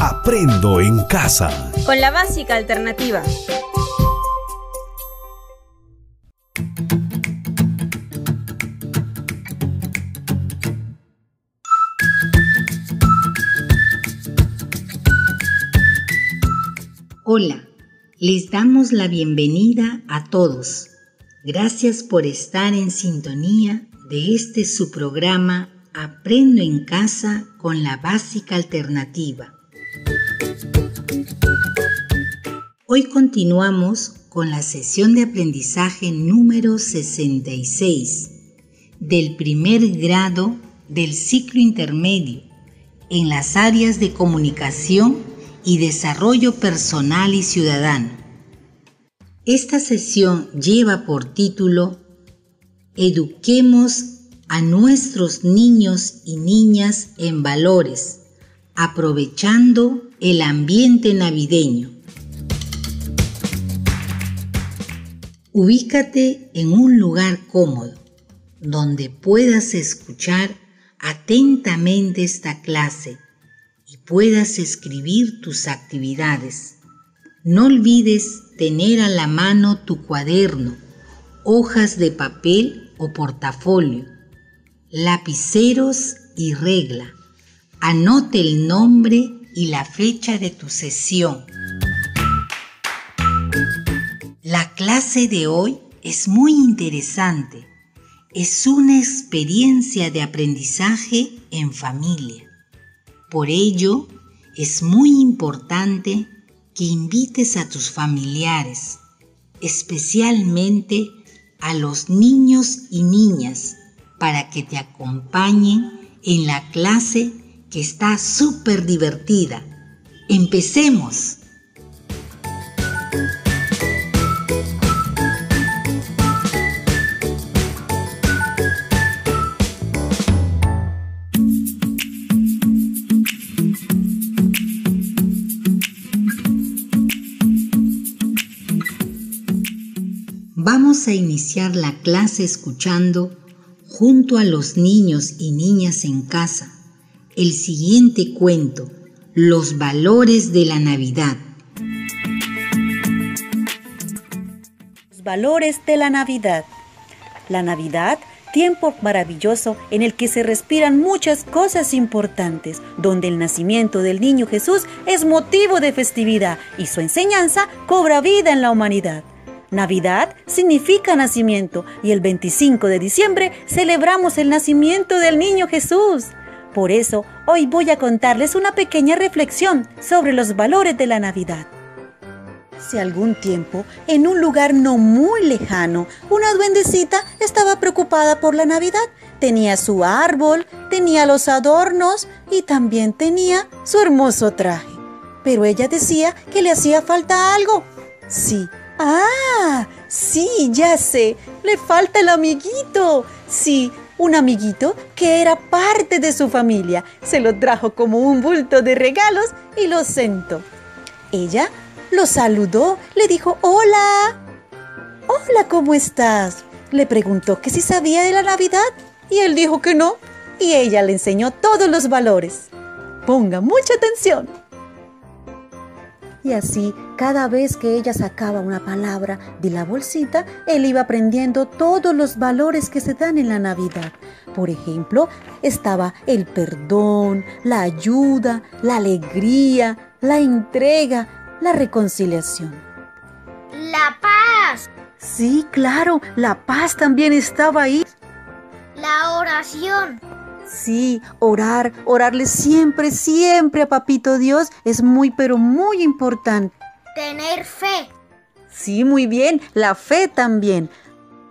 Aprendo en casa. Con la básica alternativa. Hola, les damos la bienvenida a todos. Gracias por estar en sintonía de este su programa Aprendo en casa con la básica alternativa. Hoy continuamos con la sesión de aprendizaje número 66 del primer grado del ciclo intermedio en las áreas de comunicación y desarrollo personal y ciudadano. Esta sesión lleva por título Eduquemos a nuestros niños y niñas en valores, aprovechando el ambiente navideño. Ubícate en un lugar cómodo, donde puedas escuchar atentamente esta clase y puedas escribir tus actividades. No olvides tener a la mano tu cuaderno, hojas de papel o portafolio, lapiceros y regla. Anote el nombre y la fecha de tu sesión. La clase de hoy es muy interesante. Es una experiencia de aprendizaje en familia. Por ello, es muy importante que invites a tus familiares, especialmente a los niños y niñas, para que te acompañen en la clase que está súper divertida. Empecemos. Vamos a iniciar la clase escuchando junto a los niños y niñas en casa el siguiente cuento, Los valores de la Navidad. Los valores de la Navidad. La Navidad, tiempo maravilloso en el que se respiran muchas cosas importantes, donde el nacimiento del niño Jesús es motivo de festividad y su enseñanza cobra vida en la humanidad. Navidad significa nacimiento y el 25 de diciembre celebramos el nacimiento del niño Jesús. Por eso, hoy voy a contarles una pequeña reflexión sobre los valores de la Navidad. Hace algún tiempo, en un lugar no muy lejano, una duendecita estaba preocupada por la Navidad. Tenía su árbol, tenía los adornos y también tenía su hermoso traje. Pero ella decía que le hacía falta algo. Sí, Ah, sí, ya sé. Le falta el amiguito. Sí, un amiguito que era parte de su familia. Se lo trajo como un bulto de regalos y lo sentó. Ella lo saludó, le dijo hola. Hola, ¿cómo estás? Le preguntó que si sabía de la Navidad y él dijo que no. Y ella le enseñó todos los valores. Ponga mucha atención. Y así, cada vez que ella sacaba una palabra de la bolsita, él iba aprendiendo todos los valores que se dan en la Navidad. Por ejemplo, estaba el perdón, la ayuda, la alegría, la entrega, la reconciliación. La paz. Sí, claro, la paz también estaba ahí. La oración. Sí, orar, orarle siempre, siempre a Papito Dios es muy, pero muy importante. Tener fe. Sí, muy bien, la fe también.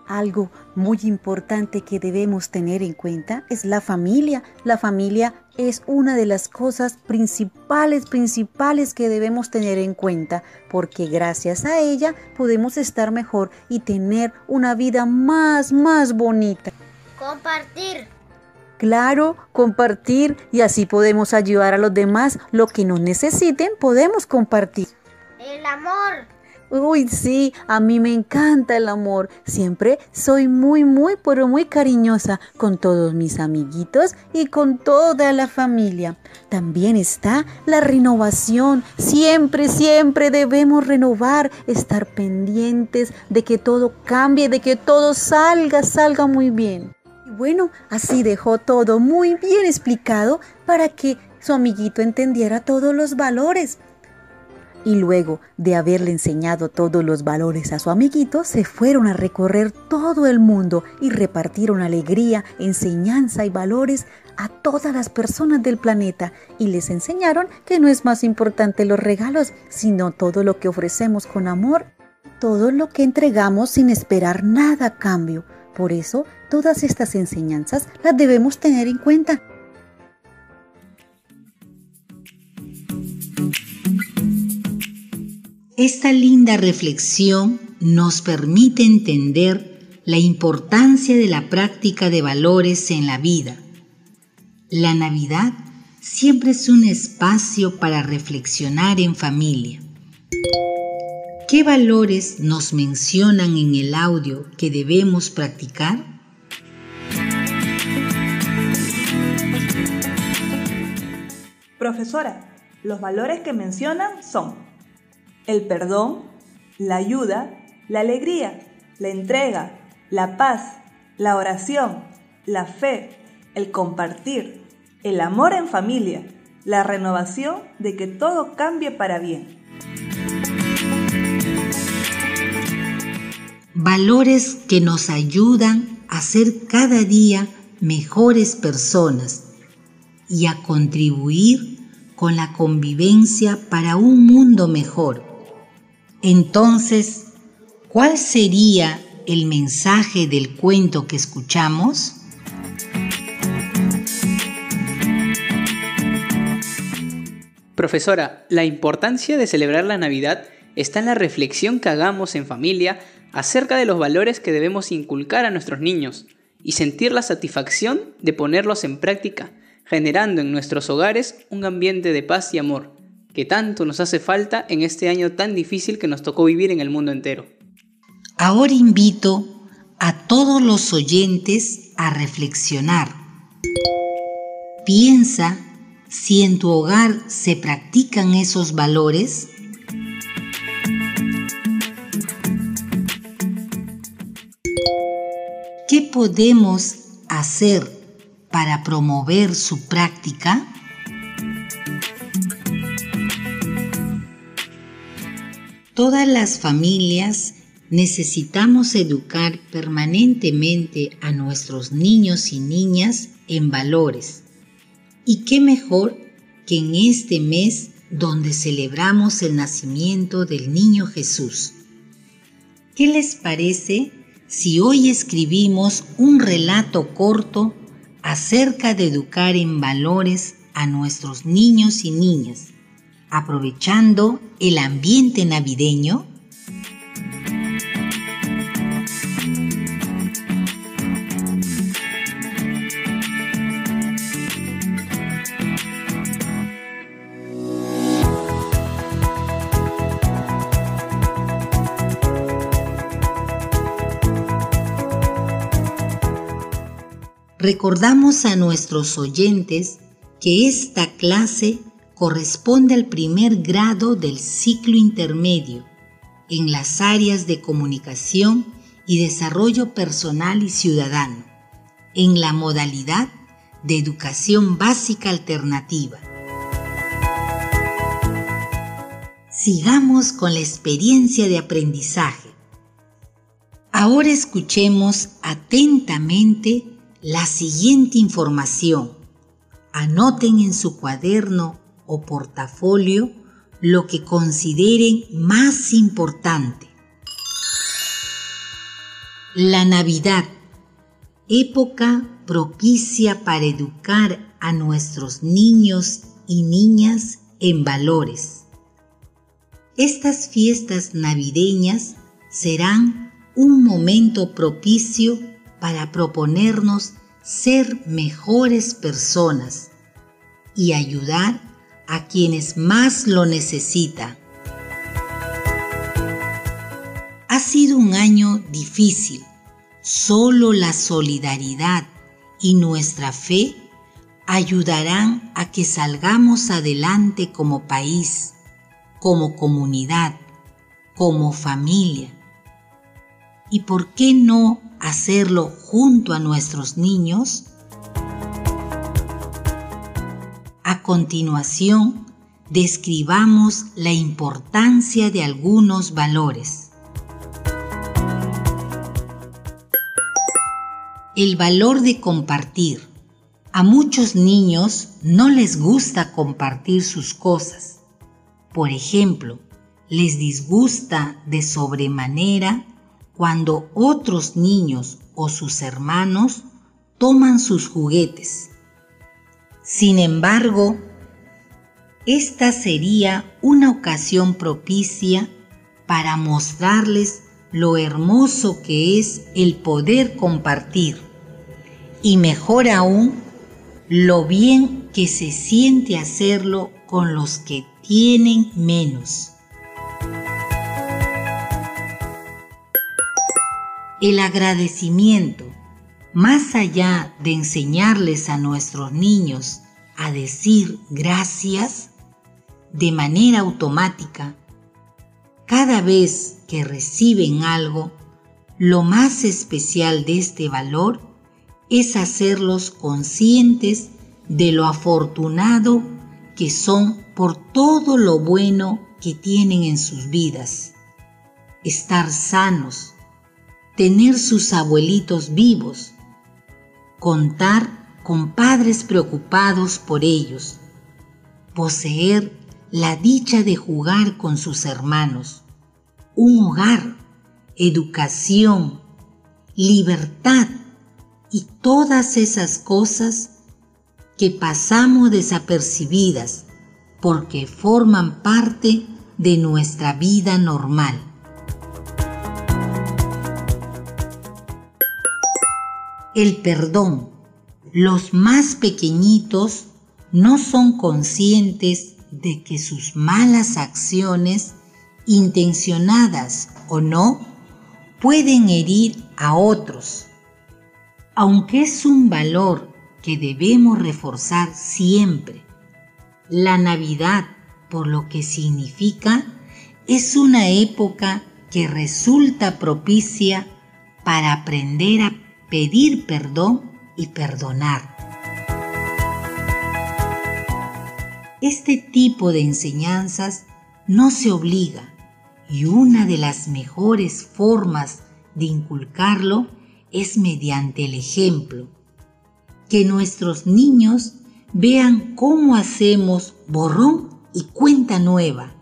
Algo muy importante que debemos tener en cuenta es la familia. La familia es una de las cosas principales, principales que debemos tener en cuenta, porque gracias a ella podemos estar mejor y tener una vida más, más bonita. Compartir. Claro, compartir y así podemos ayudar a los demás. Lo que nos necesiten podemos compartir. El amor. Uy, sí, a mí me encanta el amor. Siempre soy muy, muy, pero muy cariñosa con todos mis amiguitos y con toda la familia. También está la renovación. Siempre, siempre debemos renovar, estar pendientes de que todo cambie, de que todo salga, salga muy bien. Bueno, así dejó todo muy bien explicado para que su amiguito entendiera todos los valores y luego de haberle enseñado todos los valores a su amiguito, se fueron a recorrer todo el mundo y repartieron alegría, enseñanza y valores a todas las personas del planeta y les enseñaron que no es más importante los regalos, sino todo lo que ofrecemos con amor, todo lo que entregamos sin esperar nada a cambio. Por eso, todas estas enseñanzas las debemos tener en cuenta. Esta linda reflexión nos permite entender la importancia de la práctica de valores en la vida. La Navidad siempre es un espacio para reflexionar en familia. ¿Qué valores nos mencionan en el audio que debemos practicar? Profesora, los valores que mencionan son el perdón, la ayuda, la alegría, la entrega, la paz, la oración, la fe, el compartir, el amor en familia, la renovación de que todo cambie para bien. Valores que nos ayudan a ser cada día mejores personas y a contribuir con la convivencia para un mundo mejor. Entonces, ¿cuál sería el mensaje del cuento que escuchamos? Profesora, la importancia de celebrar la Navidad está en la reflexión que hagamos en familia acerca de los valores que debemos inculcar a nuestros niños y sentir la satisfacción de ponerlos en práctica, generando en nuestros hogares un ambiente de paz y amor que tanto nos hace falta en este año tan difícil que nos tocó vivir en el mundo entero. Ahora invito a todos los oyentes a reflexionar. Piensa si en tu hogar se practican esos valores. Podemos hacer para promover su práctica? Todas las familias necesitamos educar permanentemente a nuestros niños y niñas en valores. ¿Y qué mejor que en este mes donde celebramos el nacimiento del niño Jesús? ¿Qué les parece si hoy escribimos un relato corto acerca de educar en valores a nuestros niños y niñas? aprovechando el ambiente navideño? Recordamos a nuestros oyentes que esta clase corresponde al primer grado del ciclo intermedio en las áreas de comunicación y desarrollo personal y ciudadano, en la modalidad de educación básica alternativa. Sigamos con la experiencia de aprendizaje. Ahora escuchemos atentamente la siguiente información. Anoten en su cuaderno o portafolio lo que consideren más importante. La Navidad, época propicia para educar a nuestros niños y niñas en valores. Estas fiestas navideñas serán un momento propicio para proponernos ser mejores personas y ayudar a quienes más lo necesitan. sido un año difícil. Solo la solidaridad y nuestra fe ayudarán a que salgamos adelante como país, como comunidad, como familia. ¿Y por qué no hacerlo junto a nuestros niños? A continuación, describamos la importancia de algunos valores. El valor de compartir. A muchos niños no les gusta compartir sus cosas. Por ejemplo, les disgusta de sobremanera cuando otros niños o sus hermanos toman sus juguetes. Sin embargo, esta sería una ocasión propicia para mostrarles lo hermoso que es el poder compartir y mejor aún, lo bien que se siente hacerlo con los que tienen menos. El agradecimiento, más allá de enseñarles a nuestros niños a decir gracias de manera automática, cada vez que reciben algo, lo más especial de este valor es hacerlos conscientes de lo afortunado que son por todo lo bueno que tienen en sus vidas. Estar sanos, tener sus abuelitos vivos, contar con padres preocupados por ellos, poseer la dicha de jugar con sus hermanos, un hogar, educación, libertad y todas esas cosas que pasamos desapercibidas porque forman parte de nuestra vida normal. El perdón. Los más pequeñitos no son conscientes de que sus malas acciones, intencionadas o no, pueden herir a otros. Aunque es un valor que debemos reforzar siempre, la Navidad, por lo que significa, es una época que resulta propicia para aprender a pedir perdón y perdonar. Este tipo de enseñanzas no se obliga y una de las mejores formas de inculcarlo es mediante el ejemplo. Que nuestros niños vean cómo hacemos borrón y cuenta nueva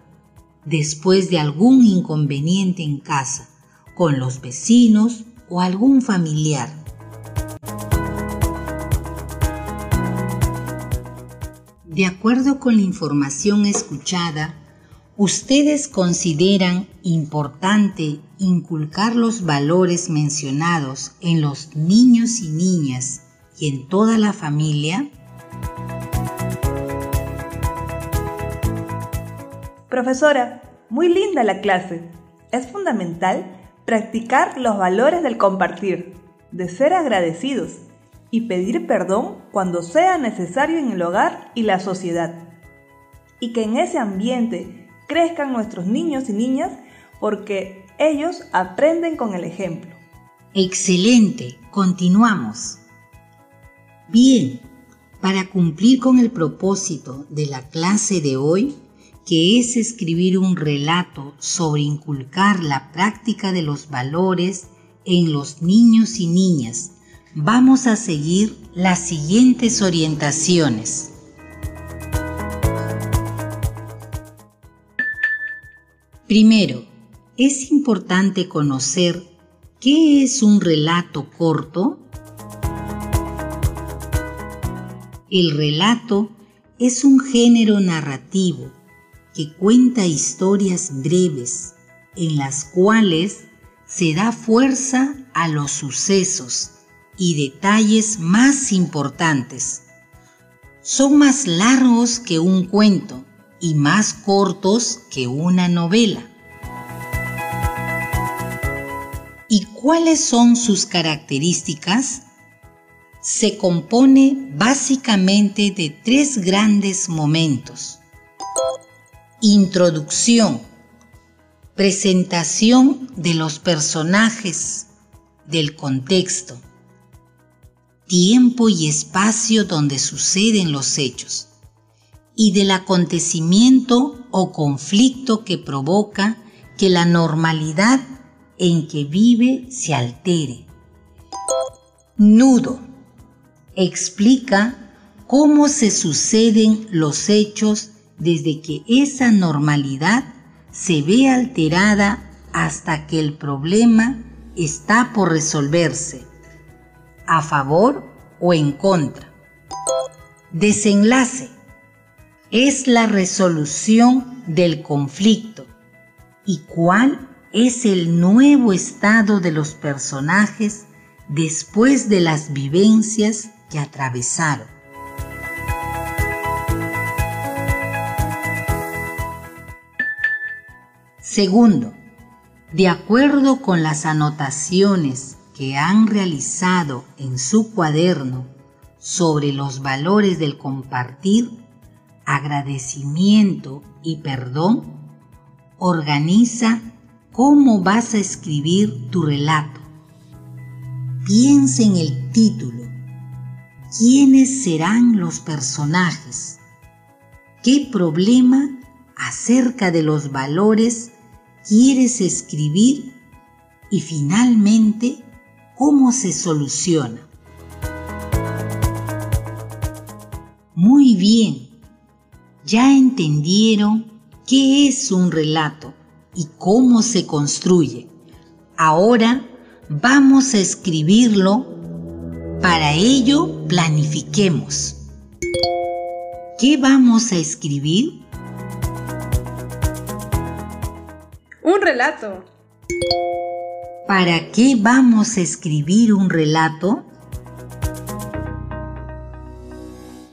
después de algún inconveniente en casa, con los vecinos o algún familiar. De acuerdo con la información escuchada, ¿ustedes consideran importante inculcar los valores mencionados en los niños y niñas y en toda la familia? Profesora, muy linda la clase. Es fundamental practicar los valores del compartir, de ser agradecidos y pedir perdón cuando sea necesario en el hogar y la sociedad. Y que en ese ambiente crezcan nuestros niños y niñas porque ellos aprenden con el ejemplo. Excelente, continuamos. Bien, para cumplir con el propósito de la clase de hoy, que es escribir un relato sobre inculcar la práctica de los valores en los niños y niñas, vamos a seguir las siguientes orientaciones. Primero, es importante conocer qué es un relato corto. El relato es un género narrativo que cuenta historias breves en las cuales se da fuerza a los sucesos y detalles más importantes. Son más largos que un cuento y más cortos que una novela. ¿Cuáles son sus características? Se compone básicamente de tres grandes momentos. Introducción, presentación de los personajes, del contexto, tiempo y espacio donde suceden los hechos y del acontecimiento o conflicto que provoca que la normalidad en que vive se altere. Nudo. Explica cómo se suceden los hechos desde que esa normalidad se ve alterada hasta que el problema está por resolverse, a favor o en contra. Desenlace es la resolución del conflicto y cuál es el nuevo estado de los personajes después de las vivencias que atravesaron. Segundo, de acuerdo con las anotaciones que han realizado en su cuaderno sobre los valores del compartir, agradecimiento y perdón, organiza cómo vas a escribir tu relato. Piensa en el título. ¿Quiénes serán los personajes? ¿Qué problema acerca de los valores quieres escribir? Y finalmente, ¿cómo se soluciona? Muy bien, ya entendieron qué es un relato y cómo se construye. Ahora vamos a escribirlo. Para ello, planifiquemos. ¿Qué vamos a escribir? Un relato. ¿Para qué vamos a escribir un relato?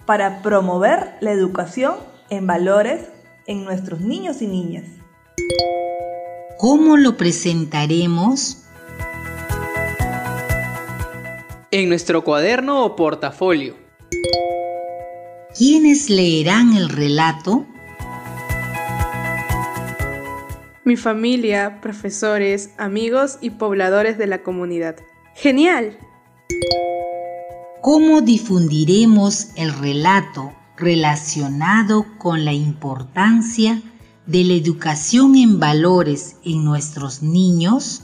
Para promover la educación en valores en nuestros niños y niñas. ¿Cómo lo presentaremos? En nuestro cuaderno o portafolio. ¿Quiénes leerán el relato? Mi familia, profesores, amigos y pobladores de la comunidad. ¡Genial! ¿Cómo difundiremos el relato relacionado con la importancia de la educación en valores en nuestros niños?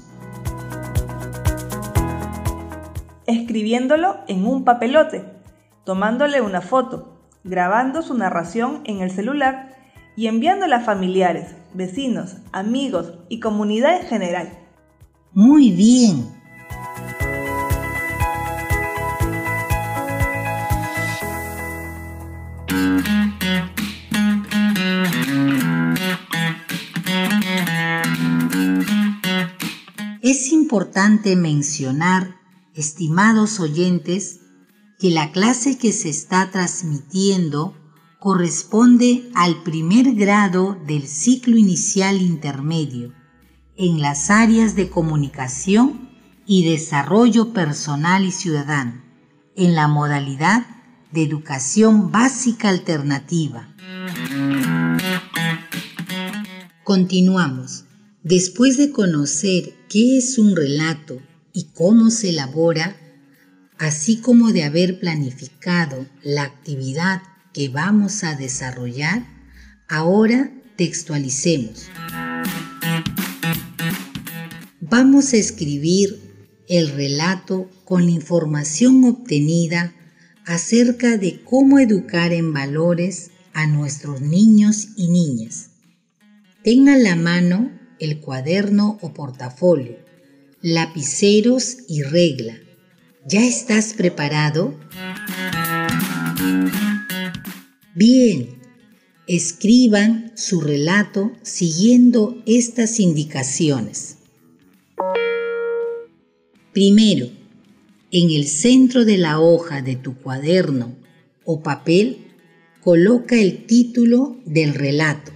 Escribiéndolo en un papelote, tomándole una foto, grabando su narración en el celular y enviándola a familiares, vecinos, amigos y comunidad en general. Muy bien. Es importante mencionar, estimados oyentes, que la clase que se está transmitiendo corresponde al primer grado del ciclo inicial intermedio en las áreas de comunicación y desarrollo personal y ciudadano, en la modalidad de educación básica alternativa. Continuamos. Después de conocer qué es un relato y cómo se elabora, así como de haber planificado la actividad que vamos a desarrollar, ahora textualicemos. Vamos a escribir el relato con la información obtenida acerca de cómo educar en valores a nuestros niños y niñas. Tenga la mano el cuaderno o portafolio, lapiceros y regla. ¿Ya estás preparado? Bien, escriban su relato siguiendo estas indicaciones. Primero, en el centro de la hoja de tu cuaderno o papel, coloca el título del relato.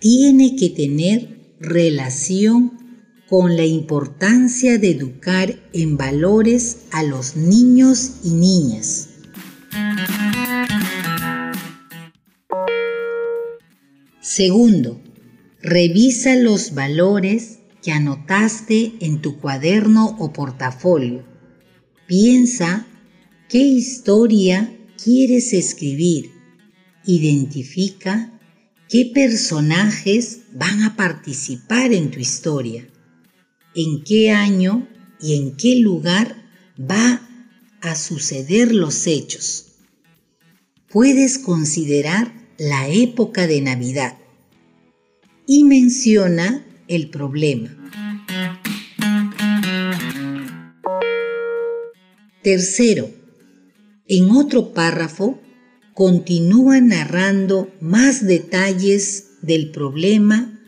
Tiene que tener relación con la importancia de educar en valores a los niños y niñas. Segundo, revisa los valores que anotaste en tu cuaderno o portafolio. Piensa qué historia quieres escribir. Identifica qué personajes van a participar en tu historia, en qué año y en qué lugar va a suceder los hechos. Puedes considerar la época de Navidad y menciona el problema. Tercero, en otro párrafo continúa narrando más detalles del problema,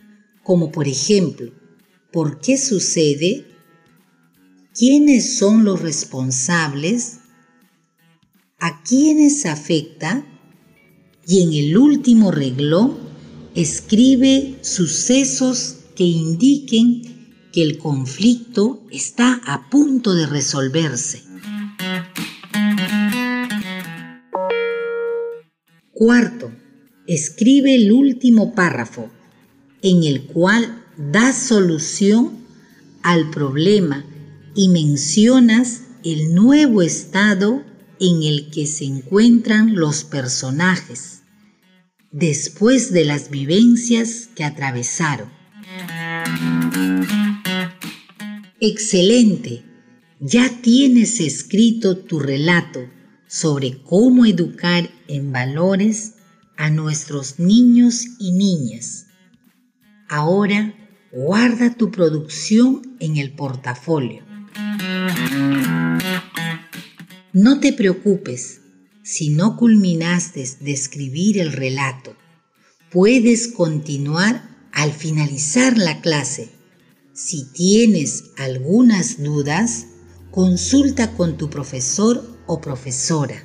como por ejemplo, ¿por qué sucede? ¿Quiénes son los responsables? ¿A quiénes afecta? Y en el último reglón escribe sucesos que indiquen que el conflicto está a punto de resolverse. Cuarto, escribe el último párrafo en el cual das solución al problema y mencionas el nuevo estado en el que se encuentran los personajes después de las vivencias que atravesaron. Excelente, ya tienes escrito tu relato sobre cómo educar en valores a nuestros niños y niñas. Ahora guarda tu producción en el portafolio. No te preocupes si no culminaste de escribir el relato. Puedes continuar al finalizar la clase. Si tienes algunas dudas, consulta con tu profesor o profesora.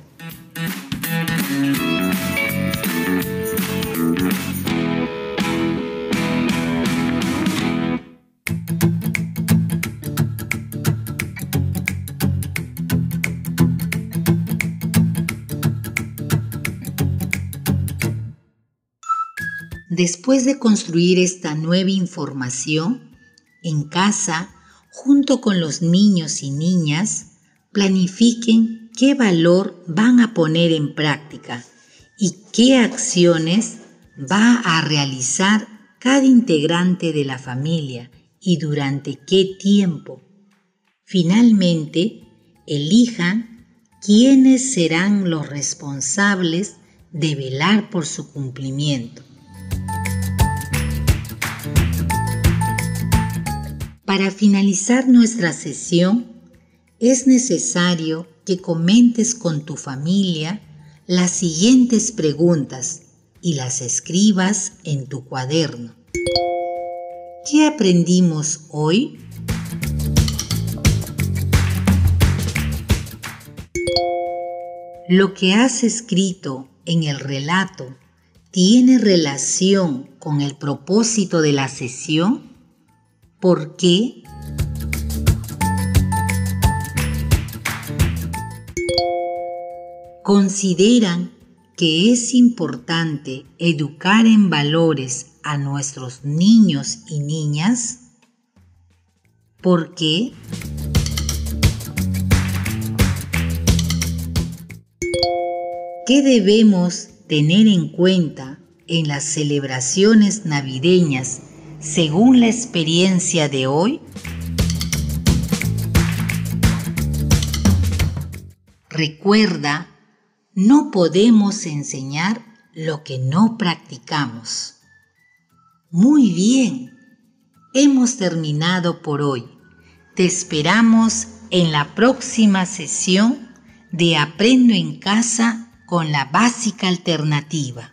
Después de construir esta nueva información, en casa, junto con los niños y niñas, planifiquen qué valor van a poner en práctica y qué acciones va a realizar cada integrante de la familia y durante qué tiempo. Finalmente, elijan quiénes serán los responsables de velar por su cumplimiento. Para finalizar nuestra sesión, es necesario que comentes con tu familia las siguientes preguntas y las escribas en tu cuaderno. ¿Qué aprendimos hoy? ¿Lo que has escrito en el relato tiene relación con el propósito de la sesión? ¿Por qué? consideran que es importante educar en valores a nuestros niños y niñas? ¿Por qué? ¿Qué debemos tener en cuenta en las celebraciones navideñas según la experiencia de hoy? Recuerda no podemos enseñar lo que no practicamos. Muy bien, hemos terminado por hoy. Te esperamos en la próxima sesión de Aprendo en casa con la básica alternativa.